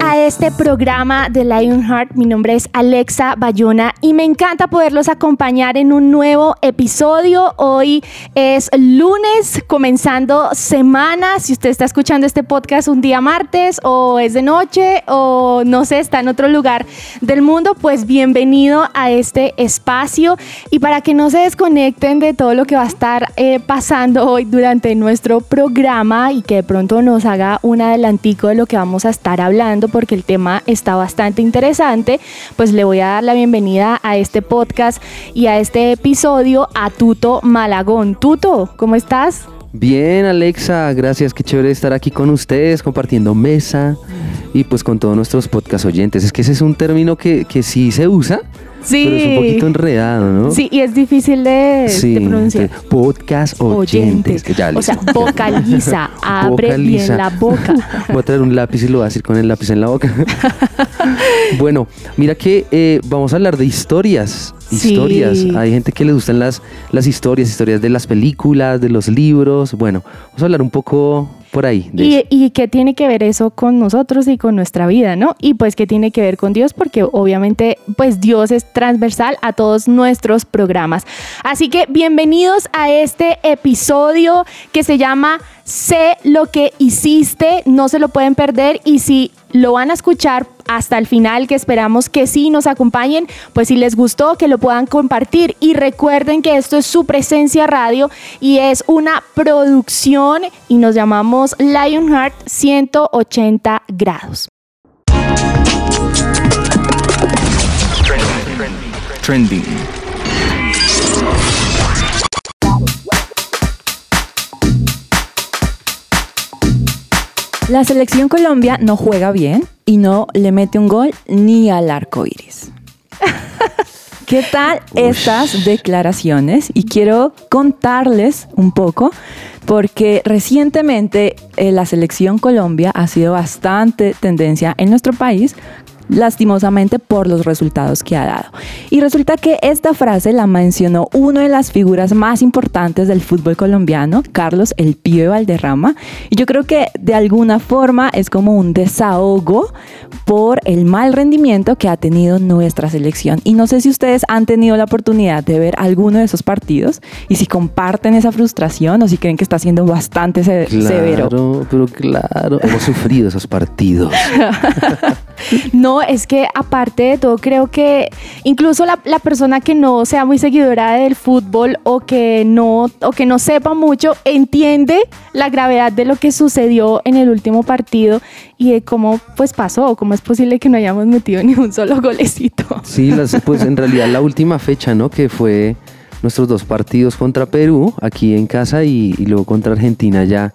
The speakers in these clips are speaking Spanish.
A este programa de Lionheart. Mi nombre es Alexa Bayona y me encanta poderlos acompañar en un nuevo episodio. Hoy es lunes, comenzando semana. Si usted está escuchando este podcast un día martes o es de noche o no sé, está en otro lugar del mundo, pues bienvenido a este espacio. Y para que no se desconecten de todo lo que va a estar eh, pasando hoy durante nuestro programa y que de pronto nos haga un adelantico de lo que vamos a estar hablando porque el tema está bastante interesante, pues le voy a dar la bienvenida a este podcast y a este episodio a Tuto Malagón. Tuto, ¿cómo estás? Bien, Alexa, gracias. Qué chévere estar aquí con ustedes, compartiendo mesa y pues con todos nuestros podcast oyentes. Es que ese es un término que, que sí se usa, Sí. pero es un poquito enredado, ¿no? Sí, y es difícil de, Sí, de pronunciar. podcast oyentes. que ya, o sea, vocaliza, abre Vocaliza. bien la boca. Voy a traer un lápiz y lo voy a decir con el lápiz en la boca. bueno, mira que eh, vamos a hablar de historias. Sí. Historias. Hay gente que le gustan las, las historias, historias de las películas, de los libros. Bueno, vamos a hablar un poco por ahí. ¿Y, ¿Y qué tiene que ver eso con nosotros y con nuestra vida, no? Y pues qué tiene que ver con Dios, porque obviamente pues Dios es transversal a todos nuestros programas. Así que bienvenidos a este episodio que se llama Sé lo que hiciste, no se lo pueden perder y si lo van a escuchar hasta el final, que esperamos que sí nos acompañen, pues si les gustó, que lo puedan compartir y recuerden que esto es su presencia radio y es una producción y nos llamamos Lionheart 180 grados. La selección Colombia no juega bien y no le mete un gol ni al arco iris. ¿Qué tal estas declaraciones? Y quiero contarles un poco, porque recientemente eh, la selección Colombia ha sido bastante tendencia en nuestro país lastimosamente por los resultados que ha dado. Y resulta que esta frase la mencionó una de las figuras más importantes del fútbol colombiano, Carlos El Pibe Valderrama, y yo creo que de alguna forma es como un desahogo por el mal rendimiento que ha tenido nuestra selección. Y no sé si ustedes han tenido la oportunidad de ver alguno de esos partidos y si comparten esa frustración o si creen que está siendo bastante se- severo. Claro, pero claro, hemos sufrido esos partidos. No, es que aparte de todo, creo que incluso la, la persona que no sea muy seguidora del fútbol o que no o que no sepa mucho entiende la gravedad de lo que sucedió en el último partido y de cómo pues pasó, cómo es posible que no hayamos metido ni un solo golecito. Sí, pues en realidad la última fecha, ¿no? Que fue nuestros dos partidos contra Perú, aquí en casa, y luego contra Argentina ya.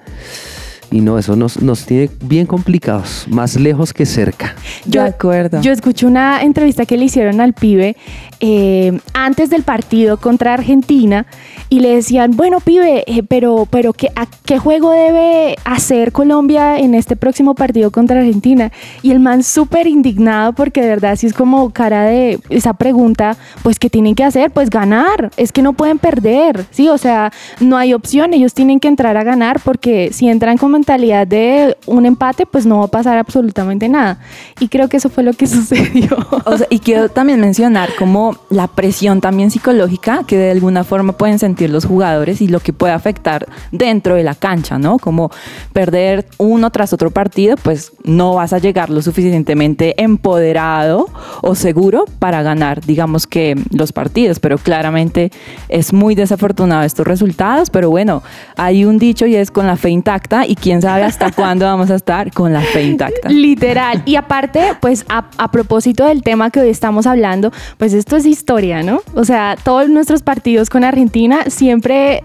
Y no, eso nos, nos tiene bien complicados, más lejos que cerca. de acuerdo. Yo escuché una entrevista que le hicieron al pibe eh, antes del partido contra Argentina y le decían, bueno, pibe, eh, pero, pero ¿qué, a- ¿qué juego debe hacer Colombia en este próximo partido contra Argentina? Y el man súper indignado porque de verdad sí es como cara de esa pregunta, pues ¿qué tienen que hacer? Pues ganar, es que no pueden perder, ¿sí? O sea, no hay opción, ellos tienen que entrar a ganar porque si entran con mentalidad de un empate, pues no va a pasar absolutamente nada. Y creo que eso fue lo que sucedió. O sea, y quiero también mencionar como la presión también psicológica que de alguna forma pueden sentir los jugadores y lo que puede afectar dentro de la cancha, ¿no? Como perder uno tras otro partido, pues no vas a llegar lo suficientemente empoderado o seguro para ganar, digamos que los partidos, pero claramente es muy desafortunado estos resultados, pero bueno, hay un dicho y es con la fe intacta y quién sabe hasta cuándo vamos a estar con la fe intacta. Literal. Y aparte, pues a, a propósito del tema que hoy estamos hablando, pues esto es historia, ¿no? O sea, todos nuestros partidos con Argentina siempre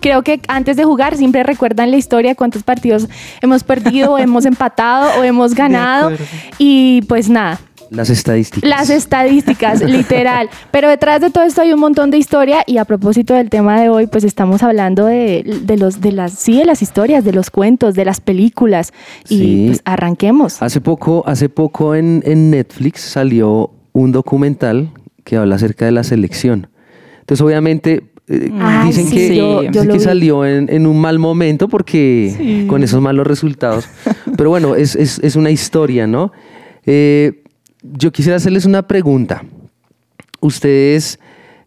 creo que antes de jugar siempre recuerdan la historia, cuántos partidos hemos perdido, o hemos empatado o hemos ganado. Y pues nada, Las estadísticas. las estadísticas, literal. Pero detrás de todo esto hay un montón de historia y a propósito del tema de hoy, pues estamos hablando de, de los, de las, sí, de las historias, de los cuentos, de las películas. Y Sí. pues arranquemos. Hace poco, hace poco en, en Netflix salió un documental que habla acerca de la selección. Entonces, obviamente, eh, dicen sí, que, yo dicen que salió en, en un mal momento porque con esos malos resultados. Pero bueno, es, es- es una historia, ¿no? Eh, yo quisiera hacerles una pregunta. Ustedes,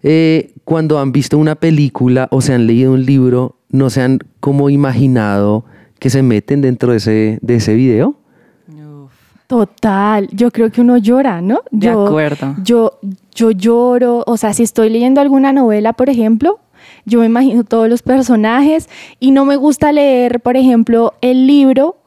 eh, cuando han visto una película o se han leído un libro, ¿no se han como imaginado que se meten dentro de ese, de ese video? Total, yo creo que uno llora, ¿no? De Yo, acuerdo. Yo, yo lloro, o sea, si estoy leyendo alguna novela, por ejemplo, yo me imagino todos los personajes y no me gusta leer, por ejemplo, el libro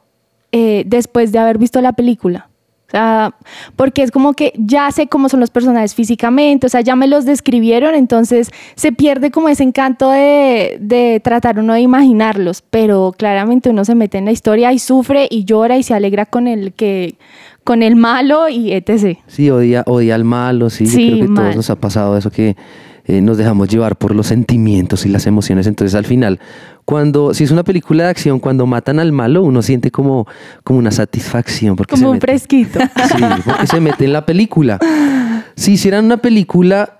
eh, después de haber visto la película. Sea, porque es como que ya sé cómo son los personajes físicamente, o sea, ya me los describieron, entonces se pierde como ese encanto de, de tratar uno de imaginarlos, pero claramente uno se mete en la historia y sufre y llora y se alegra con el que con el malo y etc. Sí, odia, odia al malo, sí. Sí, Yo creo que todos nos ha pasado eso que eh, nos dejamos llevar por los sentimientos y las emociones. Entonces, al final, cuando, si es una película de acción, cuando matan al malo, uno siente como, como una satisfacción. Porque se Como un mete- fresquito. Sí, porque se mete en la película. Si hicieran una película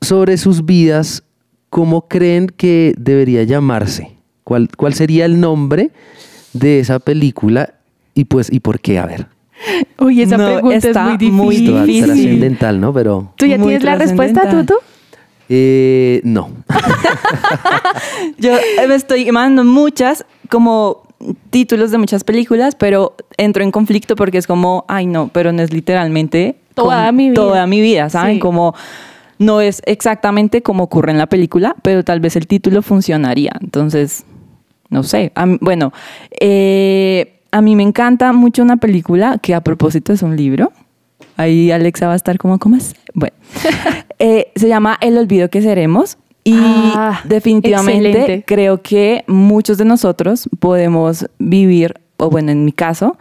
sobre sus vidas, ¿cómo creen que debería llamarse? ¿Cuál, cuál sería el nombre de esa película? Y pues, ¿y por qué? A ver. Uy, esa No, pregunta es muy difícil. muy Esto va difícil. trascendental, ¿no? Pero ¿Tú ya Muy tienes la respuesta. Tutu? Eh, no. Yo me estoy imaginando muchas como títulos de muchas películas, pero entro en conflicto porque es como, ay no, pero no es literalmente Toda mi vida. Toda mi vida, ¿saben? Sí. Como no es exactamente como ocurre en la película, pero tal vez el título funcionaría. Entonces, no sé. A mí- bueno, eh, a mí me encanta mucho una película que a propósito es un libro. Ahí Alexa va a estar como, ¿cómo es? Bueno, Eh, se llama El olvido que seremos. Y Ah, definitivamente excelente. creo que muchos de nosotros podemos vivir, o bueno, en mi caso,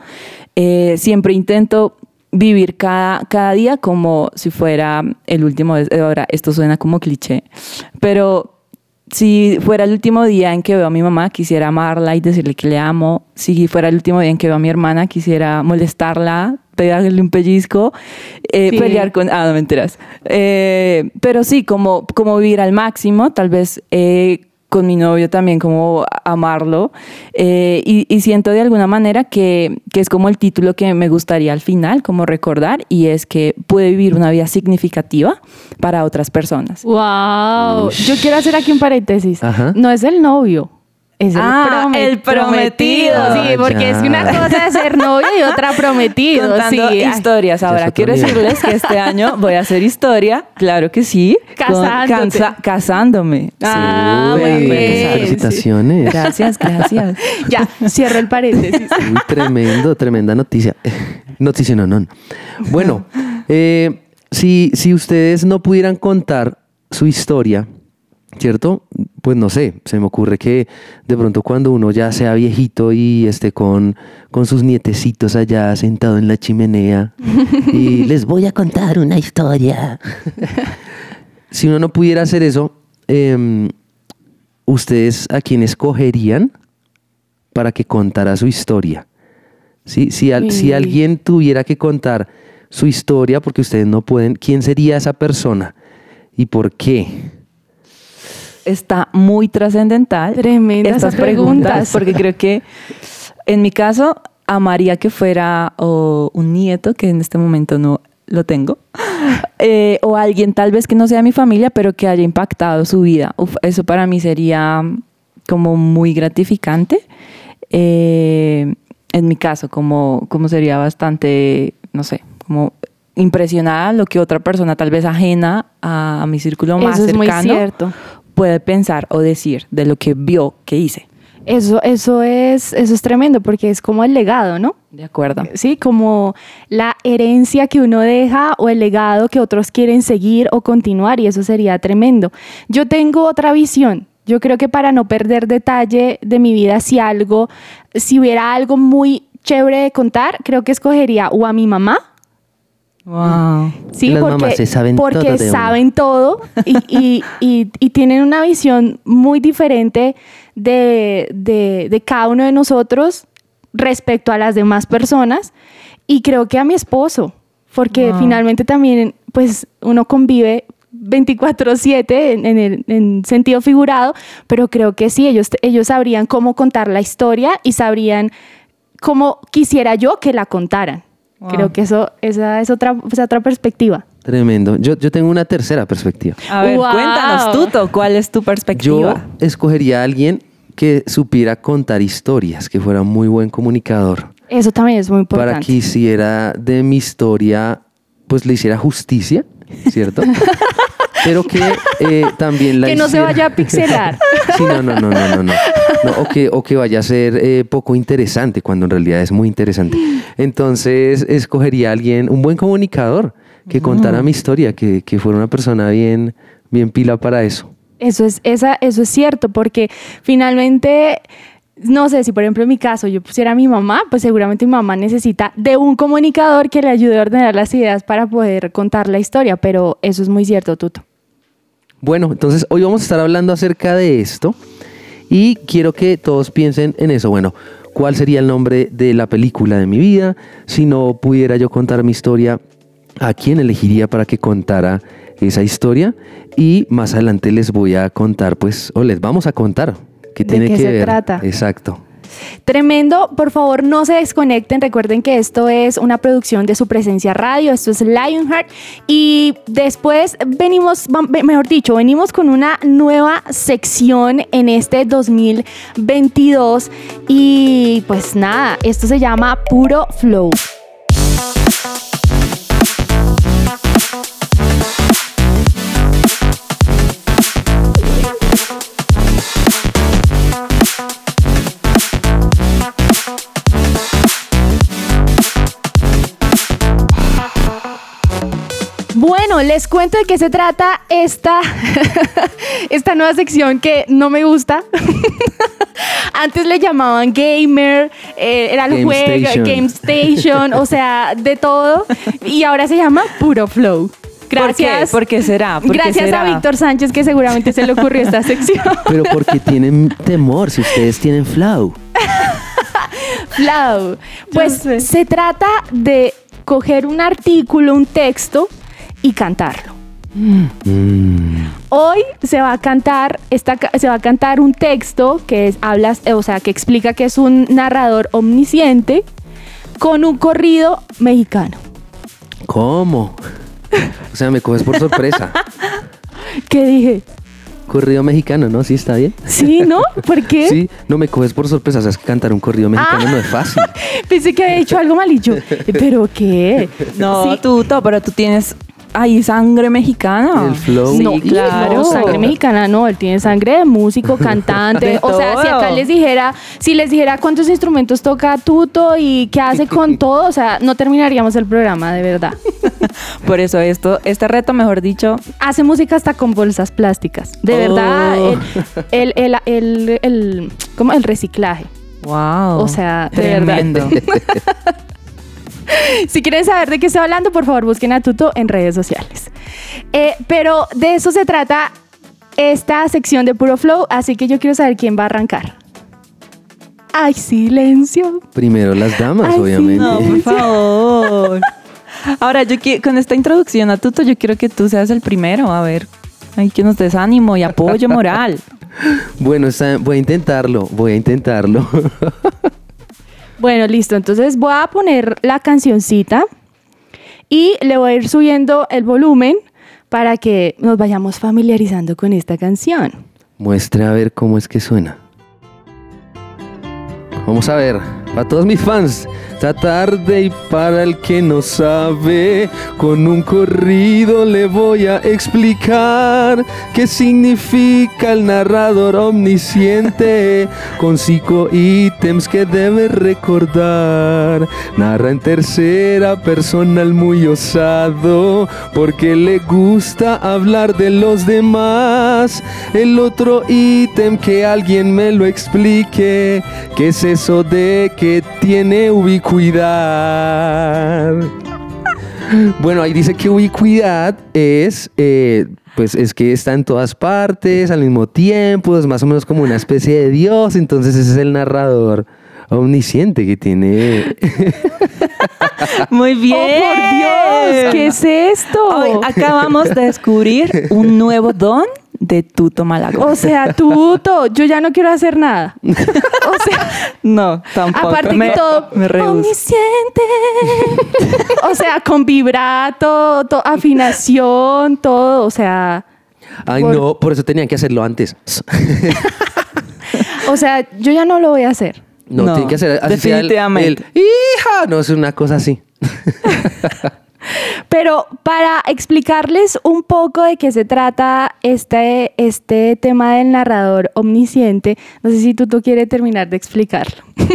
eh, siempre intento vivir cada, cada día como si fuera el último. Ahora, esto suena como cliché, pero si fuera el último día en que veo a mi mamá, quisiera amarla y decirle que le amo. Si fuera el último día en que veo a mi hermana, quisiera molestarla, pegarle un pellizco, eh, Sí. pelear con... Ah, no me enteras. Eh, pero sí, como, como vivir al máximo, tal vez eh, con mi novio también, como amarlo. Eh, y, y siento de alguna manera que, que es como el título que me gustaría al final, como recordar, y es que puede vivir una vida significativa para otras personas. Wow. Yo quiero hacer aquí un paréntesis. Ajá. No es el novio. Es el, Ah, promet- el prometido. Sí, Ah, porque es que una cosa es ser novio y otra prometido. Contando sí. Historias. Ahora, quiero decirles que este año voy a hacer historia, claro que sí. Casándote. casándome. Ah, Uy, muy bien. Felicitaciones. Gracias, gracias. Ya, cierro el paréntesis. Uy, tremendo, tremenda noticia. Noticia no, no. Bueno, eh, si, si ustedes no pudieran contar su historia, ¿cierto? Pues no sé, se me ocurre que de pronto cuando uno ya sea viejito y esté con, con sus nietecitos allá sentado en la chimenea y les voy a contar una historia. si uno no pudiera hacer eso, em, ¿ustedes a quién escogerían para que contara su historia? ¿Sí? Si, al- si alguien tuviera que contar su historia, porque ustedes no pueden, ¿quién sería esa persona? ¿Y por qué? Está muy trascendental. Tremendas estas preguntas, preguntas. porque creo que en mi caso amaría que fuera o un nieto, que en este momento no lo tengo, eh, o alguien tal vez que no sea mi familia, pero que haya impactado su vida. Uf, eso para mí sería como muy gratificante. Eh, en mi caso, como, como sería bastante, no sé, como impresionada lo que otra persona tal vez ajena a, a mi círculo más Eso es muy cercano cierto. Puede pensar o decir de lo que vio que hice. Eso, eso, es, eso es tremendo porque es como el legado, ¿no? De acuerdo. Sí, como la herencia que uno deja o el legado que otros quieren seguir o continuar y eso sería tremendo. Yo tengo otra visión Yo creo que para no perder detalle de mi vida, si algo, si hubiera algo muy chévere de contar, creo que escogería o a mi mamá. Wow. Sí, Las porque, mamás se saben porque todo de uno. saben todo y, y- y- y tienen una visión muy diferente de, de- de cada uno de nosotros respecto a las demás personas. Y creo que a mi esposo, porque Wow. finalmente también pues uno convive 24/7 en, en el en sentido figurado, pero creo que sí, ellos, ellos sabrían cómo contar la historia y sabrían cómo quisiera yo que la contaran. Wow. Creo que eso, esa es otra, es otra perspectiva. Tremendo. Yo, yo tengo una tercera perspectiva. A ver, Wow. cuéntanos, Tuto, ¿cuál es tu Yo perspectiva? escogería a alguien que supiera contar historias, que fuera muy buen comunicador. Eso también es muy importante. Para que hiciera de mi historia, pues le hiciera justicia, ¿cierto? Pero que eh, también la que no se vaya a pixelar. Sí, no, no, no, no, no, no. No, o, que, o que vaya a ser eh, poco interesante cuando en realidad es muy interesante. Entonces, escogería a alguien, un buen comunicador, que contara mi historia, que, que fuera una persona bien, bien pila para eso. Eso es, esa, eso es cierto, porque finalmente, no sé, si por ejemplo en mi caso yo pusiera a mi mamá, pues seguramente mi mamá necesita de un comunicador que le ayude a ordenar las ideas para poder contar la historia, pero eso es muy cierto, Tuto. Bueno, entonces hoy vamos a estar hablando acerca de esto y quiero que todos piensen en eso. Bueno, ¿cuál sería el nombre de la película de mi vida? Si no pudiera yo contar mi historia, ¿a quién elegiría para que contara esa historia? Y más adelante les voy a contar, pues, o les vamos a contar qué ¿De tiene qué que se ver. trata? Exacto. Tremendo, por favor no se desconecten, recuerden que esto es una producción de su presencia radio, esto es Lionheart. Y después venimos, mejor dicho, venimos con una nueva sección en este 2022 y pues nada, esto se llama Puro Flow. Bueno, les cuento de qué se trata esta, esta nueva sección que no me gusta. Antes le llamaban gamer, eh, era el Game juego, Station. Game Station, o sea, de todo. Y ahora se llama Puro Flow. Gracias. ¿Por qué? ¿Por qué será? ¿Por qué Gracias será? a Víctor Sánchez que seguramente se le ocurrió esta sección. Pero porque tienen temor, si ustedes tienen flow. Flow. Pues se trata de coger un artículo, un texto y cantarlo. Mm. Hoy se va a cantar esta, se va a cantar un texto que es, hablas, o sea, que explica que es un narrador omnisciente con un corrido mexicano. ¿Cómo? O sea, me coges por sorpresa. ¿Qué dije? Corrido mexicano, ¿no? Sí, está bien. ¿Sí, no? ¿Por qué? Sí, no me coges por sorpresa. O sea, es que cantar un corrido mexicano Ah. no es fácil. Pensé que había dicho algo mal y yo, ¿pero qué? No, Sí. Tuto, pero tú tienes ahí sangre mexicana. El flow. Sí, no, claro. no, sangre mexicana no, él tiene sangre de músico, cantante. De o sea, si acá les dijera, si les dijera cuántos instrumentos toca Tuto y qué hace con todo, o sea, no terminaríamos el programa, de verdad. Por eso esto, este reto, mejor dicho, Hace música hasta con bolsas plásticas. De Oh. verdad, el, el, el, el, el- ¿cómo? el reciclaje. wow. O sea, de verdad. Si quieren saber de qué estoy hablando, por favor busquen a Tuto en redes sociales. Eh, pero de eso se trata esta sección de Puro Flow, así que yo quiero saber quién va a arrancar. ¡Ay, silencio! Primero las damas, Ay, sí, obviamente. No, por favor. Ahora, yo qui- con esta introducción a Tuto, yo quiero que tú seas el primero. A ver, hay que nos des ánimo y apoyo moral. Bueno, voy a intentarlo, voy a intentarlo. Bueno, listo. Entonces voy a poner la cancioncita y le voy a ir subiendo el volumen para que nos vayamos familiarizando con esta canción. Muestre a ver cómo es que suena. Vamos a ver, a todos mis fans, esta tarde y para el que no sabe, con un corrido le voy a explicar qué significa el narrador omnisciente con cinco ítems que debe recordar. Narra en tercera persona el muy osado porque le gusta hablar de los demás. El otro ítem que alguien me lo explique, ¿qué es eso de que tiene ubicuidad? Bueno, ahí dice que ubicuidad es, eh, pues es que está en todas partes al mismo tiempo, es más o menos como una especie de Dios, entonces ese es el narrador omnisciente que tiene... Muy bien. ¡Oh, por Dios! ¿Qué es esto? Hoy acabamos de descubrir un nuevo don de Tuto Malagón. O sea, Tuto, yo ya no quiero hacer nada. O sea, no, tampoco. aparte me, que todo me. O sea, con vibrato, to- afinación, todo, o sea, Ay, Por- no, por eso tenían que hacerlo antes. o sea, yo ya no lo voy a hacer. No, No, tienen que hacer así sea el- definitivamente. el, hija, no es una cosa así. Pero para explicarles un poco de qué se trata este, este tema del narrador omnisciente, no sé si tú, tú quieres terminar de explicarlo.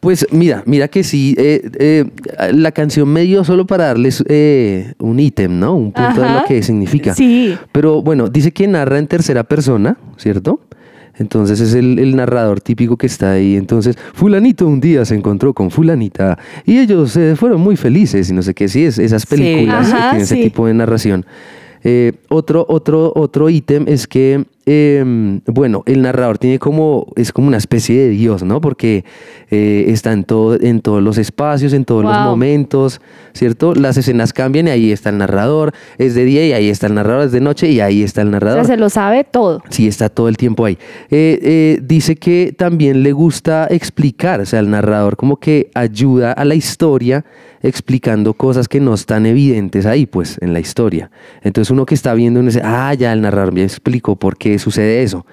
Pues mira, mira que sí, eh, eh, la canción me dio solo para darles eh, un ítem, ¿no? Un punto de lo que significa. Sí. Pero bueno, dice que narra en tercera persona, ¿cierto? Entonces es el, el narrador típico que está ahí. Entonces, fulanito un día se encontró con fulanita y ellos eh, fueron muy felices y no sé qué. Sí, es, esas películas que Ajá, tienen ese tipo de narración. Eh, otro, otro, otro ítem es que, eh, bueno, el narrador tiene como, es como una especie de Dios, ¿no? Porque eh, está en, todo, en todos los espacios, en todos los momentos, ¿cierto? Las escenas cambian y ahí está el narrador, es de día y ahí está el narrador, es de noche y ahí está el O narrador. sea, se lo sabe todo. Sí, está todo el tiempo ahí. Eh, eh, dice que también le gusta explicar, o sea, el narrador como que ayuda a la historia explicando cosas que no están evidentes ahí, pues, en la historia. Entonces uno que está viendo, uno dice, ah, ya el narrador me explicó por qué sucede eso.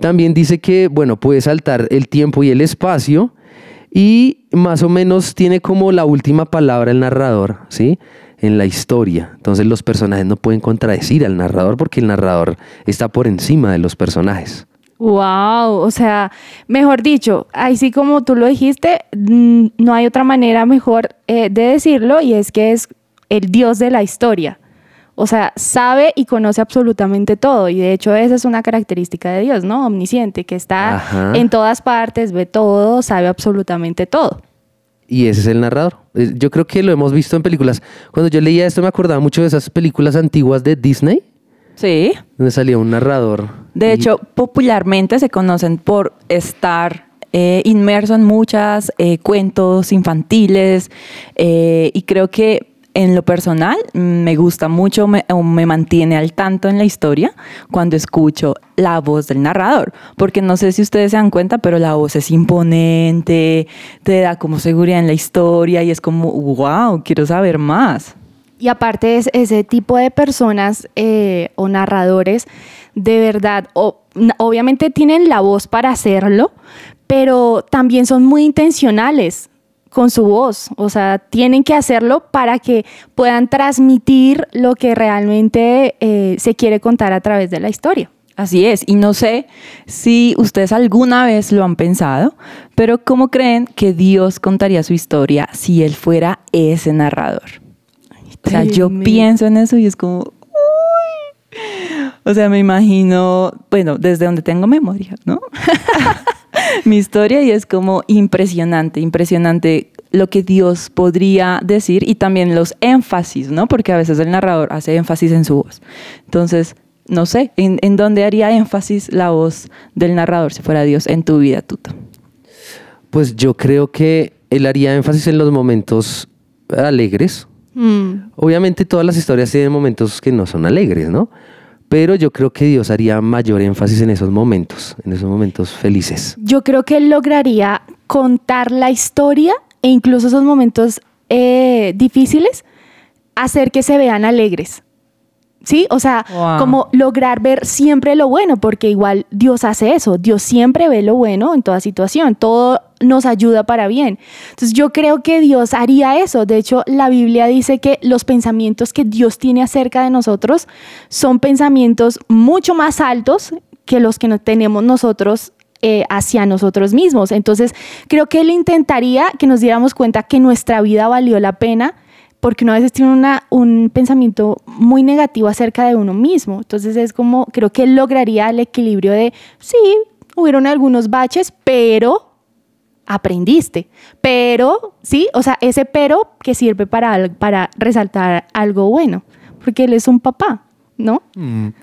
También dice que, bueno, puede saltar el tiempo y el espacio y más o menos tiene como la última palabra el narrador, ¿sí? En la historia. Entonces los personajes no pueden contradecir al narrador porque el narrador está por encima de los personajes. Wow, o sea, mejor dicho, así como tú lo dijiste, no hay otra manera mejor eh, de decirlo y es que es el dios de la historia. O sea, sabe y conoce absolutamente todo y de hecho esa es una característica de Dios, ¿no? Omnisciente, que está Ajá. en todas partes, ve todo, sabe absolutamente todo. Y ese es el narrador. Eh, Yo creo que lo hemos visto en películas. Cuando yo leía esto me acordaba mucho de esas películas antiguas de Disney, Sí. donde salía un narrador. De Y- hecho, popularmente se conocen por estar eh, inmerso en muchos cuentos infantiles eh, y creo que en lo personal me gusta mucho me, o me mantiene al tanto en la historia cuando escucho la voz del narrador, porque no sé si ustedes se dan cuenta, pero la voz es imponente, te da como seguridad en la historia y es como, wow, quiero saber más. Y aparte es ese tipo de personas eh, o narradores, de verdad, obviamente tienen la voz para hacerlo, pero también son muy intencionales con su voz. O sea, tienen que hacerlo para que puedan transmitir lo que realmente eh, se quiere contar a través de la historia. Así es, y no sé si ustedes alguna vez lo han pensado, pero ¿cómo creen que Dios contaría su historia si Él fuera ese narrador? O sea, yo pienso en eso y es como... "Uy". O sea, me imagino, bueno, desde donde tengo memoria, ¿no? Mi historia y es como impresionante, impresionante lo que Dios podría decir y también los énfasis, ¿no? Porque a veces el narrador hace énfasis en su voz. Entonces, no sé, ¿en, en dónde haría énfasis la voz del narrador si fuera Dios en tu vida, Tuto? Pues yo creo que él haría énfasis en los momentos alegres. Mm. Obviamente todas las historias tienen momentos que no son alegres, ¿no? Pero yo creo que Dios haría mayor énfasis en esos momentos, en esos momentos felices. Yo creo que él lograría contar la historia e incluso esos momentos eh, difíciles, hacer que se vean alegres. ¿Sí? O sea, Wow. como lograr ver siempre lo bueno, porque igual Dios hace eso. Dios siempre ve lo bueno en toda situación. Todo nos ayuda para bien. Entonces yo creo que Dios haría eso. De hecho, la Biblia dice que los pensamientos que Dios tiene acerca de nosotros son pensamientos mucho más altos que los que tenemos nosotros eh, hacia nosotros mismos. Entonces, creo que Él intentaría que nos diéramos cuenta que nuestra vida valió la pena porque uno a veces tiene una, un pensamiento muy negativo acerca de uno mismo. Entonces es como, creo que lograría el equilibrio de, sí, hubieron algunos baches, pero aprendiste. Pero, sí, o sea, ese pero que sirve para, para resaltar algo bueno, porque él es un papá, ¿no?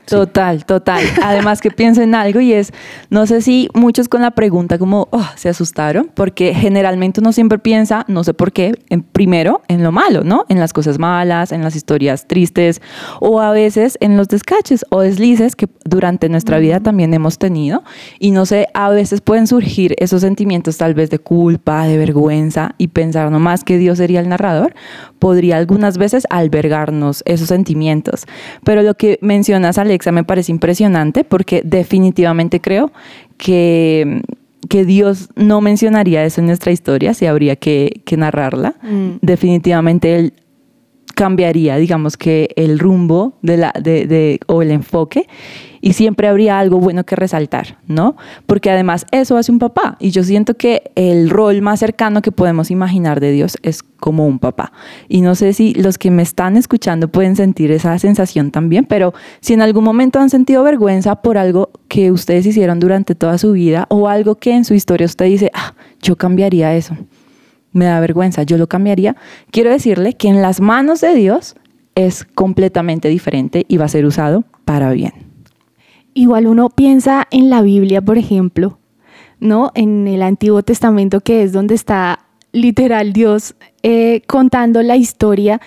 Total, total. Además que pienso en algo y es, no sé si muchos con la pregunta como "Oh", se asustaron, porque generalmente uno siempre piensa, no sé por qué, en, primero en lo malo, ¿no? En las cosas malas, en las historias tristes o a veces en los descaches o deslices que durante nuestra vida también hemos tenido. Y no sé, a veces pueden surgir esos sentimientos tal vez de culpa, de vergüenza y pensar nomás que Dios sería el narrador, podría algunas veces albergarnos esos sentimientos. Pero lo que mencionas, Alexa, me parece impresionante porque definitivamente creo que, que Dios no mencionaría eso en nuestra historia si habría que, que narrarla. Mm. Definitivamente Él cambiaría, digamos que el rumbo de la, de, de- o el enfoque y siempre habría algo bueno que resaltar, ¿no? Porque además eso hace un papá y yo siento que el rol más cercano que podemos imaginar de Dios es como un papá. Y no sé si los que me están escuchando pueden sentir esa sensación también, pero si en algún momento han sentido vergüenza por algo que ustedes hicieron durante toda su vida o algo que en su historia usted dice, ah, yo cambiaría eso me da vergüenza, yo lo cambiaría. Quiero decirle que en las manos de Dios es completamente diferente y va a ser usado para bien. Igual uno piensa en la Biblia, por ejemplo, ¿no? En el Antiguo Testamento, que es donde está literal Dios eh, contando la historia.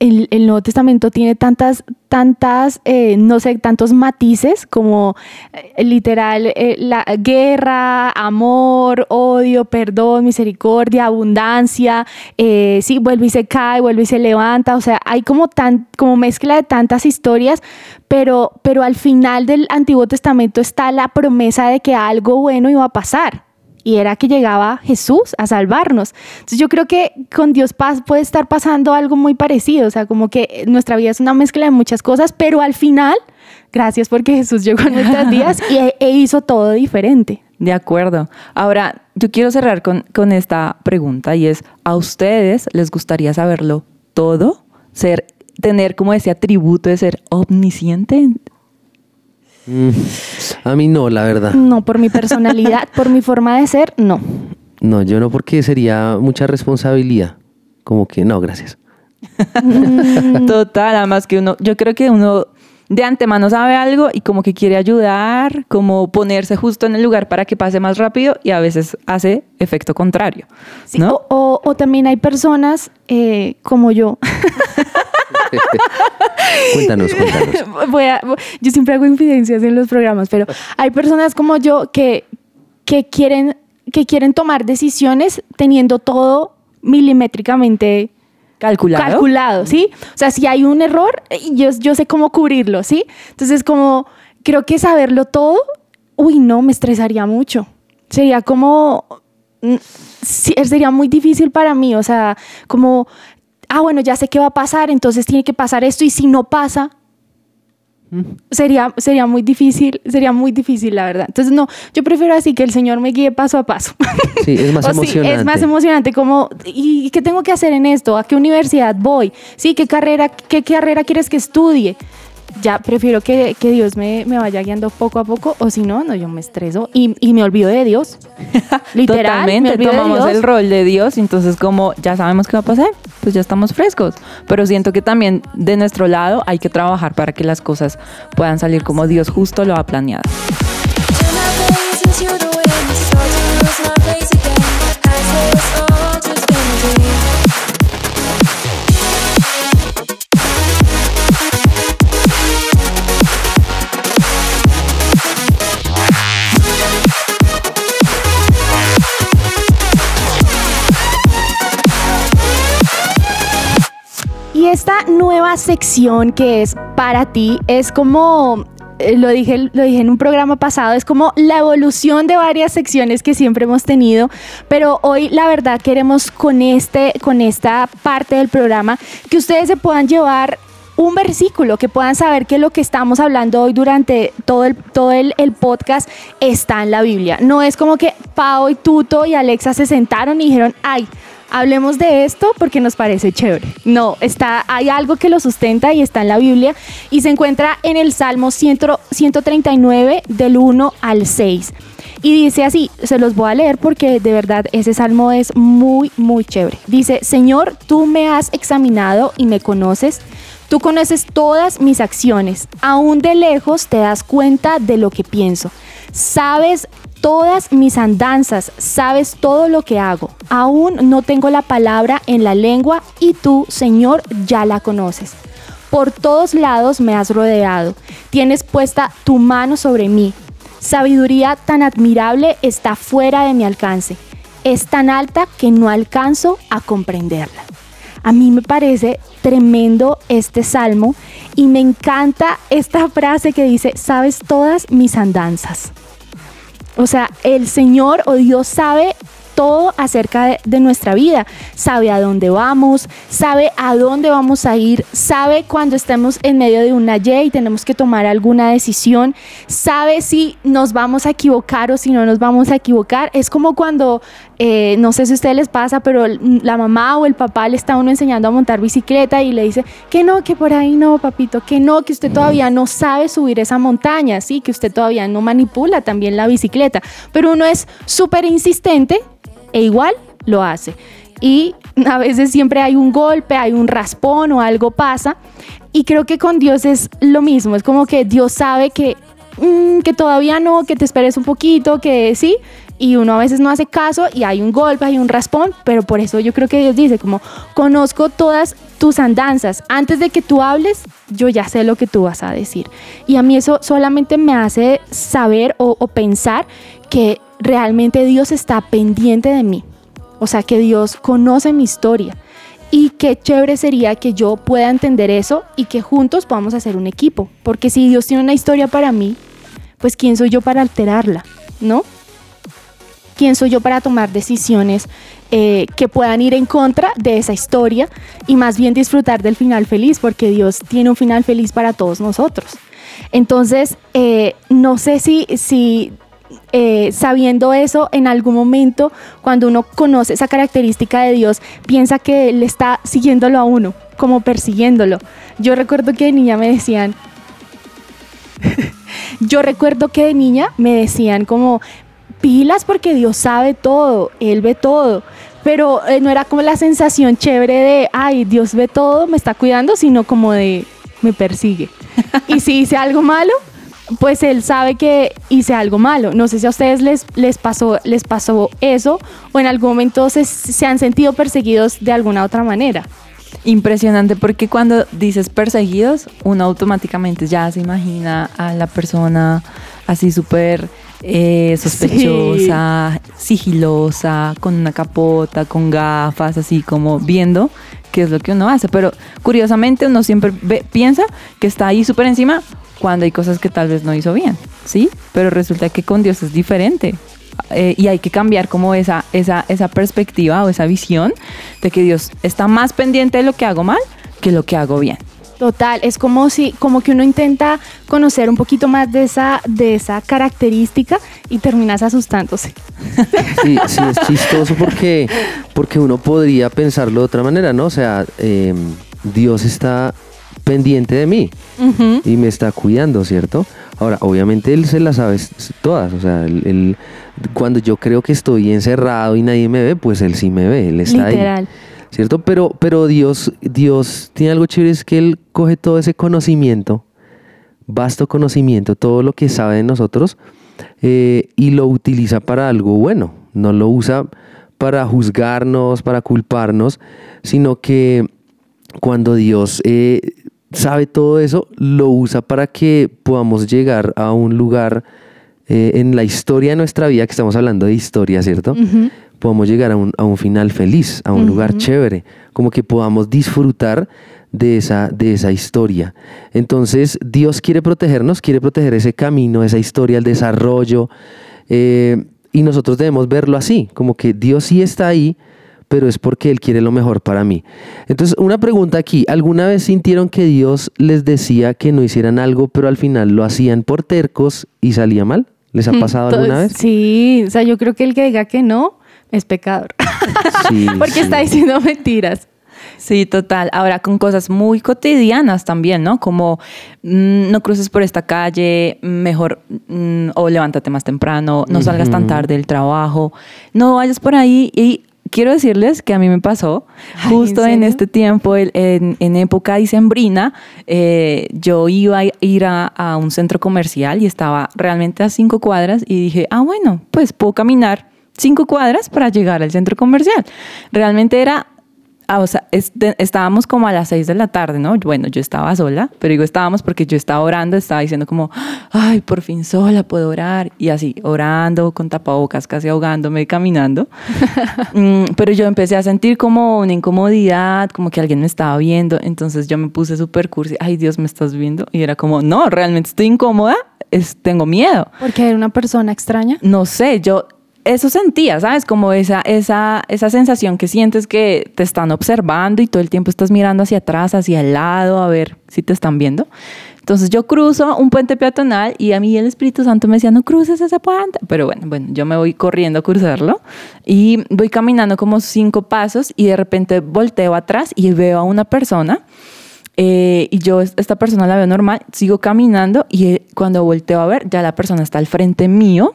El, Nuevo Testamento tiene tantas, tantas, eh, no sé, tantos matices como eh, literal eh, la guerra, amor, odio, perdón, misericordia, abundancia, eh, sí, vuelve y se cae, vuelve y se levanta, o sea, hay como, tan, como mezcla de tantas historias, pero, pero al final del Antiguo Testamento está la promesa de que algo bueno iba a pasar. Y era que llegaba Jesús a salvarnos. Entonces yo creo que con Dios paz puede estar pasando algo muy parecido. O sea, como que nuestra vida es una mezcla de muchas cosas, pero al final, gracias porque Jesús llegó a nuestras vidas y e, e hizo todo diferente. De acuerdo. Ahora, yo quiero cerrar con, esta pregunta y es, ¿a ustedes les gustaría saberlo todo? Ser, tener como ese atributo de ser omnisciente. Mm, A mí no, la verdad. No, por mi personalidad, por mi forma de ser, no. No, yo no porque sería mucha responsabilidad. Como que no, gracias. Total, además que uno, yo creo que uno de antemano sabe algo y como que quiere ayudar, como ponerse justo en el lugar para que pase más rápido y a veces hace efecto contrario, Sí, ¿no? o, o- o también hay personas eh, como yo. Cuéntanos, cuéntanos. Voy a- yo siempre hago infidencias en los programas, pero hay personas como yo que, que, quieren, que quieren tomar decisiones teniendo todo milimétricamente Calculado. calculado, ¿sí? O sea, si hay un error, yo, yo sé cómo cubrirlo, ¿sí? Entonces, como creo que saberlo todo, uy, no, me estresaría mucho. Sería como, sería muy difícil para mí, o sea, como, ah, bueno, ya sé qué va a pasar, entonces tiene que pasar esto y si no pasa, sería, sería muy difícil, sería muy difícil, la verdad. Entonces, no, yo prefiero así que el Señor me guíe paso a paso. Sí, es más O sí, emocionante. es más emocionante, como, ¿y qué tengo que hacer en esto? ¿A qué universidad voy? Sí, ¿qué carrera, qué carrera quieres que estudie? Ya prefiero que, que Dios me, me vaya guiando poco a poco, o si no, no, yo me estreso y, y me olvido de Dios. Literal, me Totalmente, de tomamos Dios. el rol de Dios, entonces como ya sabemos qué va a pasar, pues ya estamos frescos. Pero siento que también de nuestro lado hay que trabajar para que las cosas puedan salir como Dios justo lo ha planeado. Esta nueva sección que es para ti es como eh, lo dije, lo dije en un programa pasado, es como la evolución de varias secciones que siempre hemos tenido, pero hoy la verdad queremos con, este, con esta parte del programa que ustedes se puedan llevar un versículo, que puedan saber que lo que estamos hablando hoy durante todo el, todo el, el podcast está en la Biblia. No es como que Pau y Tuto y Alexa se sentaron y dijeron, ay, hablemos de esto porque nos parece chévere. No, está, hay algo que lo sustenta y está en la Biblia y se encuentra en el Salmo 100 139 del 1 al 6. Y dice así, se los voy a leer porque de verdad ese salmo es muy, muy chévere. Dice, Señor, tú me has examinado y me conoces. Tú conoces todas mis acciones. Aún de lejos te das cuenta de lo que pienso. Sabes todas mis andanzas, sabes todo lo que hago. Aún no tengo la palabra en la lengua y tú, Señor, ya la conoces. Por todos lados me has rodeado. Tienes puesta tu mano sobre mí. Sabiduría tan admirable está fuera de mi alcance. Es tan alta que no alcanzo a comprenderla. A mí me parece tremendo este salmo y me encanta esta frase que dice, sabes todas mis andanzas. O sea, el Señor o Dios sabe todo acerca de, nuestra vida. Sabe a dónde vamos, sabe a dónde vamos a ir, sabe cuando estemos en medio de una Y y tenemos que tomar alguna decisión, sabe si nos vamos a equivocar o si no nos vamos a equivocar. Es como cuando, eh, no sé si a ustedes les pasa, pero la mamá o el papá le está uno enseñando a montar bicicleta y le dice que no, que por ahí no, papito, que no, que usted todavía no sabe subir esa montaña, sí, que usted todavía no manipula también la bicicleta. Pero uno es súper insistente e igual lo hace. Y a veces siempre hay un golpe, hay un raspón o algo pasa. Y creo que con Dios es lo mismo. Es como que Dios sabe que, mmm, que todavía no, que te esperes un poquito, que sí. Y uno a veces no hace caso y hay un golpe, hay un raspón. Pero por eso yo creo que Dios dice como, conozco todas tus andanzas. Antes de que tú hables, yo ya sé lo que tú vas a decir. Y a mí eso solamente me hace saber o, o pensar que realmente Dios está pendiente de mí. O sea, que Dios conoce mi historia. Y qué chévere sería que yo pueda entender eso y que juntos podamos hacer un equipo. Porque si Dios tiene una historia para mí, pues ¿quién soy yo para alterarla? ¿No? ¿Quién soy yo para tomar decisiones eh, que puedan ir en contra de esa historia y más bien disfrutar del final feliz? Porque Dios tiene un final feliz para todos nosotros. Entonces, eh, no sé si, si eh, sabiendo eso, en algún momento, cuando uno conoce esa característica de Dios, piensa que Él está siguiéndolo a uno, como persiguiéndolo. Yo recuerdo que de niña me decían, yo recuerdo que de niña me decían como, pilas porque Dios sabe todo, Él ve todo. Pero eh, no era como la sensación chévere de, ay, Dios ve todo, me está cuidando, sino como de, me persigue. y si hice algo malo, pues él sabe que hice algo malo. No sé si a ustedes les, les, pasó, les pasó eso o en algún momento se, se han sentido perseguidos de alguna otra manera. Impresionante porque cuando dices perseguidos, uno automáticamente ya se imagina a la persona así súper eh, sospechosa, sí. sigilosa, con una capota, con gafas, así como viendo qué es lo que uno hace. Pero curiosamente uno siempre ve, piensa que está ahí súper encima cuando hay cosas que tal vez no hizo bien, ¿sí? Pero resulta que con Dios es diferente. Eh, y hay que cambiar como esa, esa, esa perspectiva o esa visión de que Dios está más pendiente de lo que hago mal que lo que hago bien. Total, es como si, como que uno intenta conocer un poquito más de esa, de esa característica y terminas asustándose. Sí, sí, es chistoso porque, porque uno podría pensarlo de otra manera, ¿no? O sea, eh, Dios está pendiente de mí uh -huh. y me está cuidando, ¿cierto? Ahora, obviamente él se las sabe todas, o sea, él, él, cuando yo creo que estoy encerrado y nadie me ve, pues él sí me ve, él está Literal. ahí. ¿Cierto? Pero, pero Dios, Dios tiene algo chévere, es que Él coge todo ese conocimiento, vasto conocimiento, todo lo que sabe de nosotros, eh, y lo utiliza para algo bueno. No lo usa para juzgarnos, para culparnos, sino que cuando Dios eh, sabe todo eso, lo usa para que podamos llegar a un lugar eh, en la historia de nuestra vida, que estamos hablando de historia, ¿cierto? Uh -huh. Podamos llegar a un, a un, final feliz, a un uh -huh. lugar chévere, como que podamos disfrutar de esa, de esa historia. Entonces, Dios quiere protegernos, quiere proteger ese camino, esa historia, el desarrollo. eh, y nosotros debemos verlo así, como que Dios sí está ahí, pero es porque Él quiere lo mejor para mí. Entonces, una pregunta aquí, ¿alguna vez sintieron que Dios les decía que no hicieran algo, pero al final lo hacían por tercos y salía mal? ¿Les ha pasado alguna vez? Sí, o sea, yo creo que el que diga que no es pecador. Sí, Porque sí. está diciendo mentiras. Sí, total. Ahora con cosas muy cotidianas también, ¿no? Como mm, no cruces por esta calle, mejor mm, o levántate más temprano, no salgas tan tarde del trabajo, no vayas por ahí y quiero decirles que a mí me pasó Ay, justo ¿en este tiempo, en, en época dicembrina, eh, yo iba a ir a, a un centro comercial y estaba realmente a cinco cuadras y dije, ah, bueno, pues puedo caminar cinco cuadras para llegar al centro comercial. Realmente era Ah, o sea, este- estábamos como a las seis de la tarde, ¿no? Bueno, yo estaba sola, pero digo estábamos porque yo estaba orando, estaba diciendo como, ay, por fin sola puedo orar. Y así, orando, con tapabocas, casi ahogándome, caminando. Mm, pero yo empecé a sentir como una incomodidad, como que alguien me estaba viendo. Entonces yo me puse súper cursi, ay, Dios, ¿me estás viendo? Y era como, no, realmente estoy incómoda, es, tengo miedo Porque era una persona extraña. no sé, yo eso sentía, ¿sabes? Como esa, esa, esa sensación que sientes que te están observando y todo el tiempo estás mirando hacia atrás, hacia el lado, a ver si te están viendo. Entonces yo cruzo un puente peatonal y a mí el Espíritu Santo me decía, no cruces ese puente. Pero bueno, bueno, yo me voy corriendo a cruzarlo y voy caminando como cinco pasos y de repente volteo atrás y veo a una persona. eh, y yo esta persona la veo normal, sigo caminando y eh, cuando volteo a ver, ya la persona está al frente mío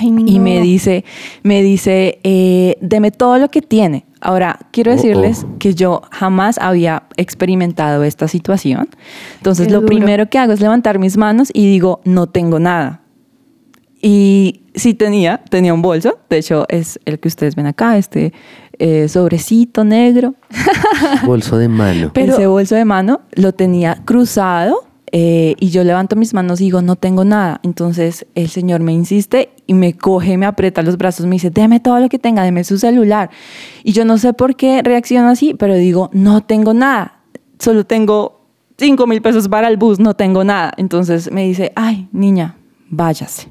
Ay, y no. me dice, me dice, eh, deme todo lo que tiene. Ahora, quiero Oh, decirles oh. que yo jamás había experimentado esta situación. Entonces, Qué lo duro. primero que hago es levantar mis manos y digo, no tengo nada. Y sí tenía, tenía un bolso. De hecho, es el que ustedes ven acá, este eh, sobrecito negro. Bolso de mano. Pero- Ese bolso de mano lo tenía cruzado eh, y yo levanto mis manos y digo, no tengo nada. Entonces el Señor me insiste y me coge, me aprieta los brazos, me dice, deme todo lo que tenga, deme su celular. Y yo no sé por qué reacciono así, pero digo, no tengo nada. Solo tengo cinco mil pesos para el bus, no tengo nada. Entonces me dice, ay, niña, váyase.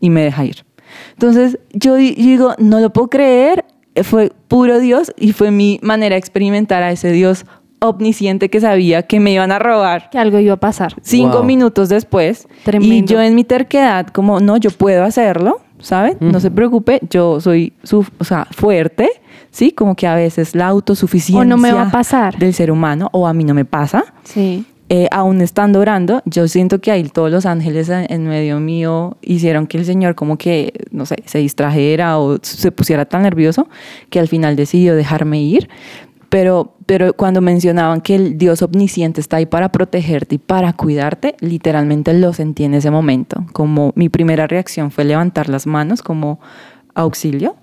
Y me deja ir. Entonces yo di- digo, no lo puedo creer, fue puro Dios y fue mi manera de experimentar a ese Dios omnisciente que sabía que me iban a robar Que algo iba a pasar. cinco Wow. minutos después. Tremendo. Y yo en mi terquedad, como, no, yo puedo hacerlo, ¿saben? No se preocupe, yo soy su, o sea, fuerte, ¿sí? Como que a veces la autosuficiencia O no me va a pasar. del ser humano, o a mí no me pasa. Sí. Eh, aún estando orando, yo siento que ahí todos los ángeles en medio mío hicieron que el Señor como que, no sé, se distrajera o se pusiera tan nervioso que al final decidió dejarme ir. Pero, pero cuando mencionaban que el Dios omnisciente está ahí para protegerte y para cuidarte, literalmente lo sentí en ese momento. Como mi primera reacción fue levantar las manos como auxilio.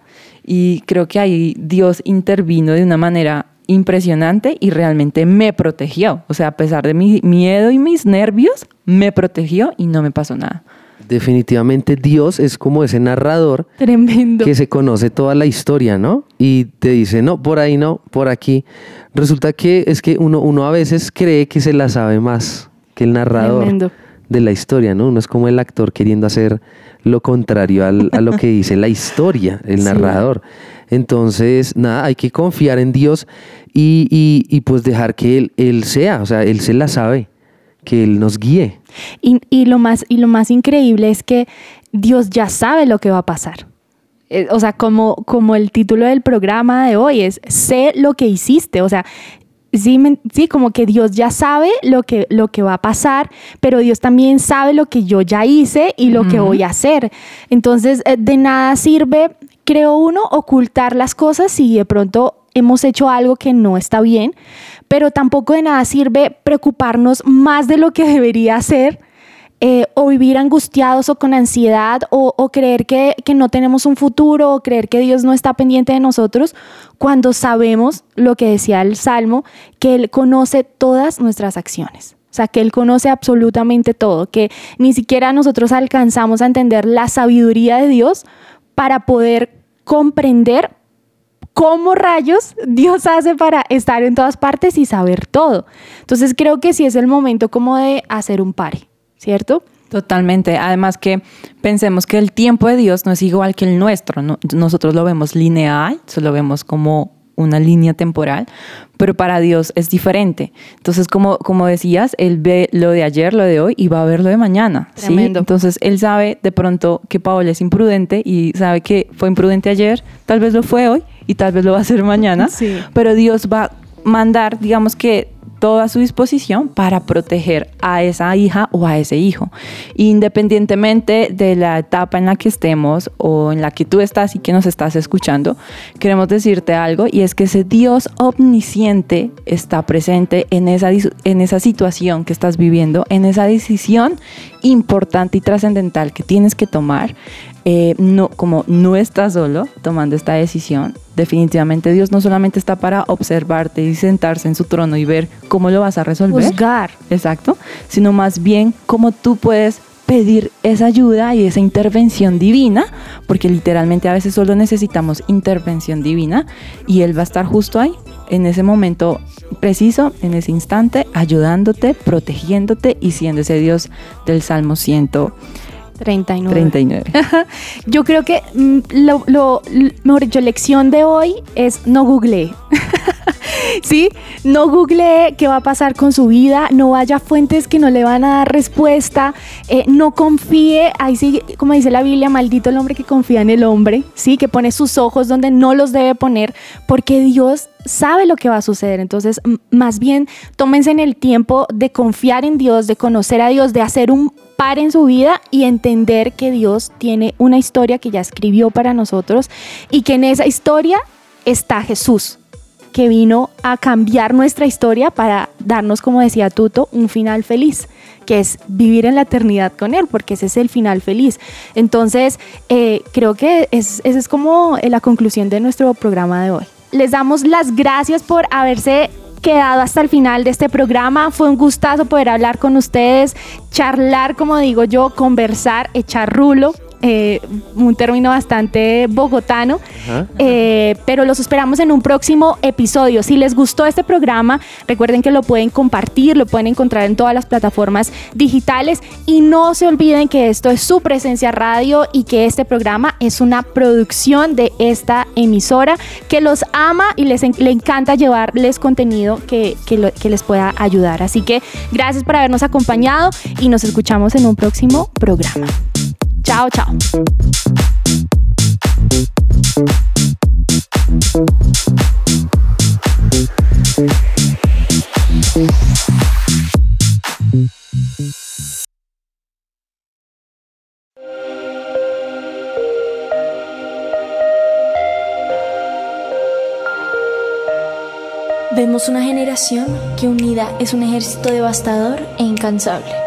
Y creo que ahí Dios intervino de una manera impresionante y realmente me protegió. O sea, a pesar de mi miedo y mis nervios, me protegió y no me pasó nada. Definitivamente Dios es como ese narrador Tremendo. que se conoce toda la historia, ¿no? Y te dice, no, por ahí no, por aquí. Resulta que es que uno, uno a veces cree que se la sabe más que el narrador Tremendo. de la historia, ¿no? Uno es como el actor queriendo hacer lo contrario al- a lo que dice la historia, el Sí. narrador. Entonces, nada, hay que confiar en Dios y, y- y, pues dejar que él, él sea, o sea, Él se la sabe, que Él nos guíe. Y, y lo más, y lo más increíble es que Dios ya sabe lo que va a pasar. Eh, o sea, como, como el título del programa de hoy es, sé lo que hiciste. O sea, sí, me- sí, como que Dios ya sabe lo que, lo que va a pasar, pero Dios también sabe lo que yo ya hice y lo que voy a hacer. Entonces, eh, de nada sirve, creo uno, ocultar las cosas si de pronto hemos hecho algo que no está bien, pero tampoco de nada sirve preocuparnos más de lo que debería hacer eh, o vivir angustiados o con ansiedad o, o creer que, que no tenemos un futuro o creer que Dios no está pendiente de nosotros cuando sabemos lo que decía el Salmo, que Él conoce todas nuestras acciones. O sea, que Él conoce absolutamente todo, que ni siquiera nosotros alcanzamos a entender la sabiduría de Dios para poder comprender ¿cómo rayos Dios hace para estar en todas partes y saber todo? Entonces creo que sí es el momento como de hacer un pare, ¿cierto? Totalmente. Además que pensemos que el tiempo de Dios no es igual que el nuestro. ¿no? Nosotros lo vemos lineal, solo vemos como una línea temporal, pero para Dios es diferente. Entonces, como, como decías, Él ve lo de ayer, lo de hoy y va a ver lo de mañana. ¿sí? Entonces, Él sabe de pronto que Paola es imprudente y sabe que fue imprudente ayer, tal vez lo fue hoy y tal vez lo va a hacer mañana, Sí. pero Dios va a mandar, digamos que todo a su disposición para proteger a esa hija o a ese hijo. Independientemente de la etapa en la que estemos o en la que tú estás y que nos estás escuchando, queremos decirte algo y es que ese Dios omnisciente está presente en esa, en esa situación que estás viviendo, en esa decisión importante y trascendental que tienes que tomar. Eh, no, como no estás solo tomando esta decisión, definitivamente Dios no solamente está para observarte y sentarse en su trono y ver cómo lo vas a resolver. Juzgar. Exacto, sino más bien cómo tú puedes pedir esa ayuda y esa intervención divina, porque literalmente a veces solo necesitamos intervención divina y Él va a estar justo ahí, en ese momento preciso, en ese instante, ayudándote, protegiéndote y siendo ese Dios del Salmo 139. 39. Yo creo que mm, lo, lo- mejor dicho, lección de hoy es no googlee. ¿Sí? No googlee qué va a pasar con su vida, no vaya a fuentes que no le van a dar respuesta, eh, no confíe, ahí sí, como dice la Biblia, maldito el hombre que confía en el hombre, ¿sí? Que pone sus ojos donde no los debe poner, porque Dios sabe lo que va a suceder. Entonces, más bien, tómense en el tiempo de confiar en Dios, de conocer a Dios, de hacer un par en su vida y entender que Dios tiene una historia que ya escribió para nosotros y que en esa historia está Jesús, que vino a cambiar nuestra historia para darnos, como decía Tuto, un final feliz, que es vivir en la eternidad con Él, porque ese es el final feliz. Entonces, eh, creo que es, esa es como la conclusión de nuestro programa de hoy. Les damos las gracias por haberse quedado hasta el final de este programa. Fue un gustazo poder hablar con ustedes, charlar, como digo yo, conversar, echar rulo. Eh, un término bastante bogotano. Eh, pero los esperamos en un próximo episodio. Si les gustó este programa, recuerden que lo pueden compartir, lo pueden encontrar en todas las plataformas digitales y no se olviden que esto es su presencia radio y que este programa es una producción de esta emisora que los ama y les en- le encanta llevarles contenido que, que lo- que les pueda ayudar. Así que gracias por habernos acompañado y nos escuchamos en un próximo programa. Chao, chao. Vemos una generación que unida es un ejército devastador e incansable.